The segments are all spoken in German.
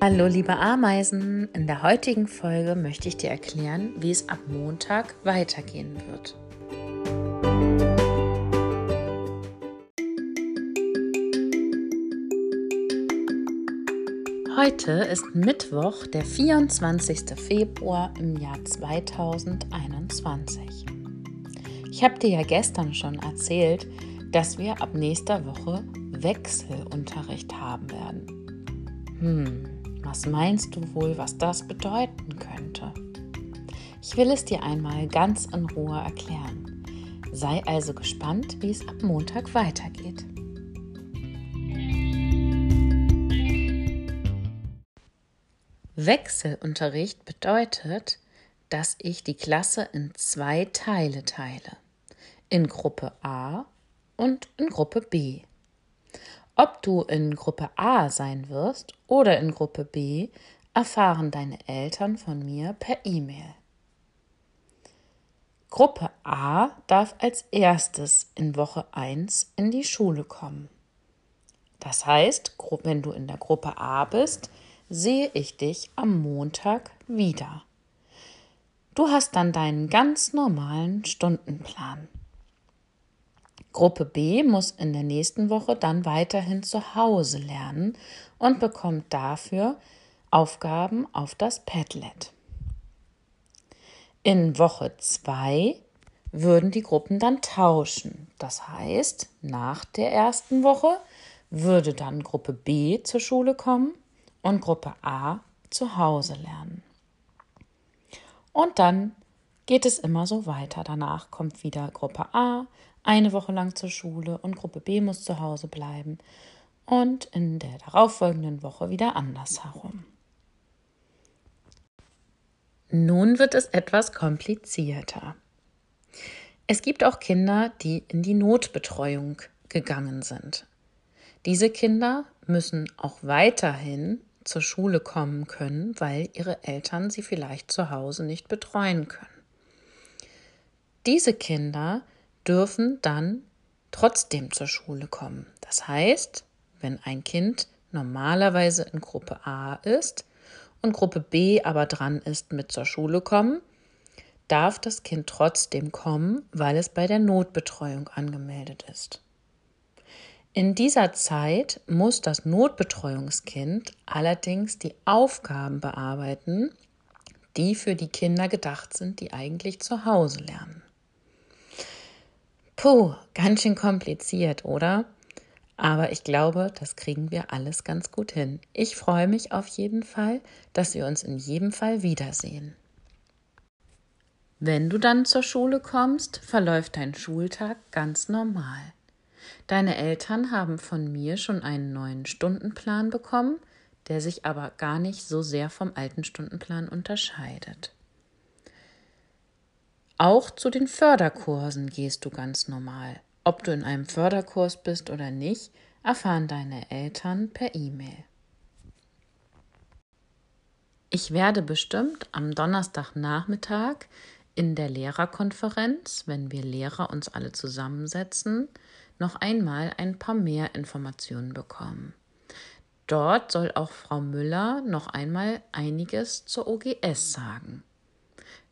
Hallo liebe Ameisen, in der heutigen Folge möchte ich dir erklären, wie es ab Montag weitergehen wird. Heute ist Mittwoch, der 24. Februar im Jahr 2021. Ich habe dir ja gestern schon erzählt, dass wir ab nächster Woche Wechselunterricht haben werden. Hm, was meinst du wohl, was das bedeuten könnte? Ich will es dir einmal ganz in Ruhe erklären. Sei also gespannt, wie es ab Montag weitergeht. Wechselunterricht bedeutet, dass ich die Klasse in zwei Teile teile. In Gruppe A und in Gruppe B. Ob du in Gruppe A sein wirst oder in Gruppe B, erfahren deine Eltern von mir per E-Mail. Gruppe A darf als erstes in Woche 1 in die Schule kommen. Das heißt, wenn du in der Gruppe A bist, sehe ich dich am Montag wieder. Du hast dann deinen ganz normalen Stundenplan. Gruppe B muss in der nächsten Woche dann weiterhin zu Hause lernen und bekommt dafür Aufgaben auf das Padlet. In Woche 2 würden die Gruppen dann tauschen. Das heißt, nach der ersten Woche würde dann Gruppe B zur Schule kommen und Gruppe A zu Hause lernen. Und dann geht es immer so weiter. Danach kommt wieder Gruppe A, eine Woche lang zur Schule und Gruppe B muss zu Hause bleiben und in der darauffolgenden Woche wieder andersherum. Nun wird es etwas komplizierter. Es gibt auch Kinder, die in die Notbetreuung gegangen sind. Diese Kinder müssen auch weiterhin zur Schule kommen können, weil ihre Eltern sie vielleicht zu Hause nicht betreuen können. Diese Kinder dürfen dann trotzdem zur Schule kommen. Das heißt, wenn ein Kind normalerweise in Gruppe A ist und Gruppe B aber dran ist mit zur Schule kommen, darf das Kind trotzdem kommen, weil es bei der Notbetreuung angemeldet ist. In dieser Zeit muss das Notbetreuungskind allerdings die Aufgaben bearbeiten, die für die Kinder gedacht sind, die eigentlich zu Hause lernen. Puh, ganz schön kompliziert, oder? Aber ich glaube, das kriegen wir alles ganz gut hin. Ich freue mich auf jeden Fall, dass wir uns in jedem Fall wiedersehen. Wenn du dann zur Schule kommst, verläuft dein Schultag ganz normal. Deine Eltern haben von mir schon einen neuen Stundenplan bekommen, der sich aber gar nicht so sehr vom alten Stundenplan unterscheidet. Auch zu den Förderkursen gehst du ganz normal. Ob du in einem Förderkurs bist oder nicht, erfahren deine Eltern per E-Mail. Ich werde bestimmt am Donnerstagnachmittag in der Lehrerkonferenz, wenn wir Lehrer uns alle zusammensetzen, noch einmal ein paar mehr Informationen bekommen. Dort soll auch Frau Müller noch einmal einiges zur OGS sagen.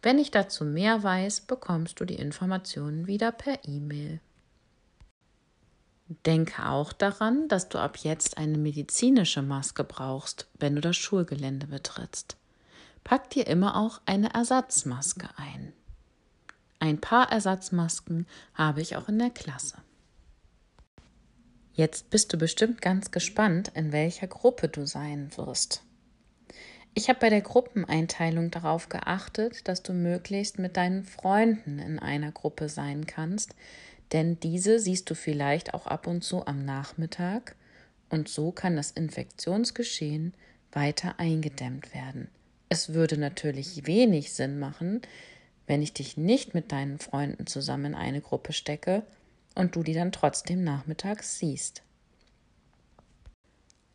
Wenn ich dazu mehr weiß, bekommst du die Informationen wieder per E-Mail. Denke auch daran, dass du ab jetzt eine medizinische Maske brauchst, wenn du das Schulgelände betrittst. Pack dir immer auch eine Ersatzmaske ein. Ein paar Ersatzmasken habe ich auch in der Klasse. Jetzt bist du bestimmt ganz gespannt, in welcher Gruppe du sein wirst. Ich habe bei der Gruppeneinteilung darauf geachtet, dass du möglichst mit deinen Freunden in einer Gruppe sein kannst, denn diese siehst du vielleicht auch ab und zu am Nachmittag und so kann das Infektionsgeschehen weiter eingedämmt werden. Es würde natürlich wenig Sinn machen, wenn ich dich nicht mit deinen Freunden zusammen in eine Gruppe stecke und du die dann trotzdem nachmittags siehst.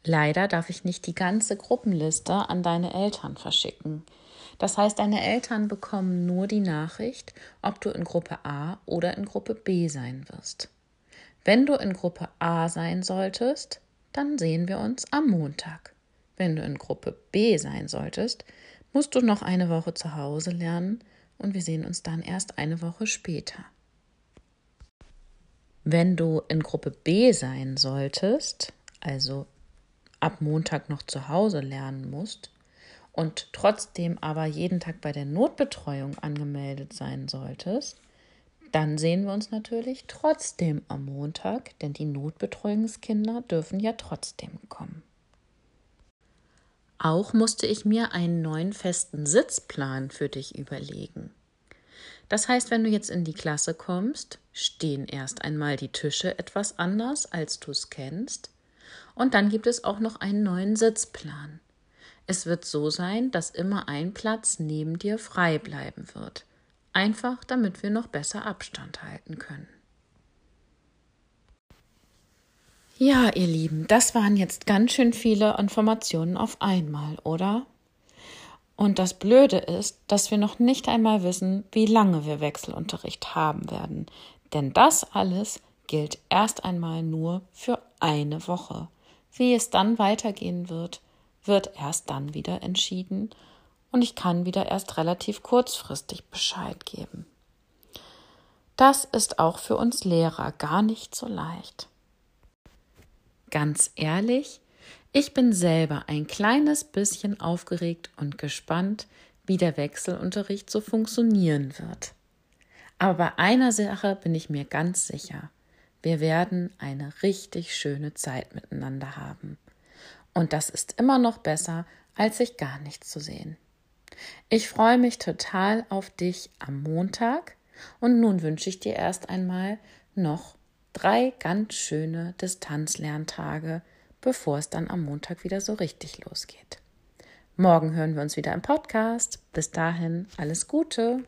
Leider darf ich nicht die ganze Gruppenliste an deine Eltern verschicken. Das heißt, deine Eltern bekommen nur die Nachricht, ob du in Gruppe A oder in Gruppe B sein wirst. Wenn du in Gruppe A sein solltest, dann sehen wir uns am Montag. wenn du in Gruppe B sein solltest, musst du noch eine Woche zu Hause lernen und wir sehen uns dann erst eine Woche später. Wenn du in Gruppe B sein solltest, also ab Montag noch zu Hause lernen musst und trotzdem aber jeden Tag bei der Notbetreuung angemeldet sein solltest, dann sehen wir uns natürlich trotzdem am Montag, denn die Notbetreuungskinder dürfen ja trotzdem kommen. Auch musste ich mir einen neuen festen Sitzplan für dich überlegen. Das heißt, wenn du jetzt in die Klasse kommst, stehen erst einmal die Tische etwas anders, als du es kennst. Und dann gibt es auch noch einen neuen Sitzplan. Es wird so sein, dass immer ein Platz neben dir frei bleiben wird. Einfach damit wir noch besser Abstand halten können. Ja, ihr Lieben, das waren jetzt ganz schön viele Informationen auf einmal, oder? Und das Blöde ist, dass wir noch nicht einmal wissen, wie lange wir Wechselunterricht haben werden. Denn das alles gilt erst einmal nur für eine Woche. Wie es dann weitergehen wird, wird erst dann wieder entschieden und ich kann wieder erst relativ kurzfristig Bescheid geben. Das ist auch für uns Lehrer gar nicht so leicht. Ganz ehrlich, ich bin selber ein kleines bisschen aufgeregt und gespannt, wie der Wechselunterricht so funktionieren wird. Aber bei einer Sache bin ich mir ganz sicher. Wir werden eine richtig schöne Zeit miteinander haben. Und das ist immer noch besser, als sich gar nichts zu sehen. Ich freue mich total auf dich am Montag und nun wünsche ich dir erst einmal noch drei ganz schöne Distanzlerntage, bevor es dann am Montag wieder so richtig losgeht. Morgen hören wir uns wieder im Podcast. Bis dahin alles Gute.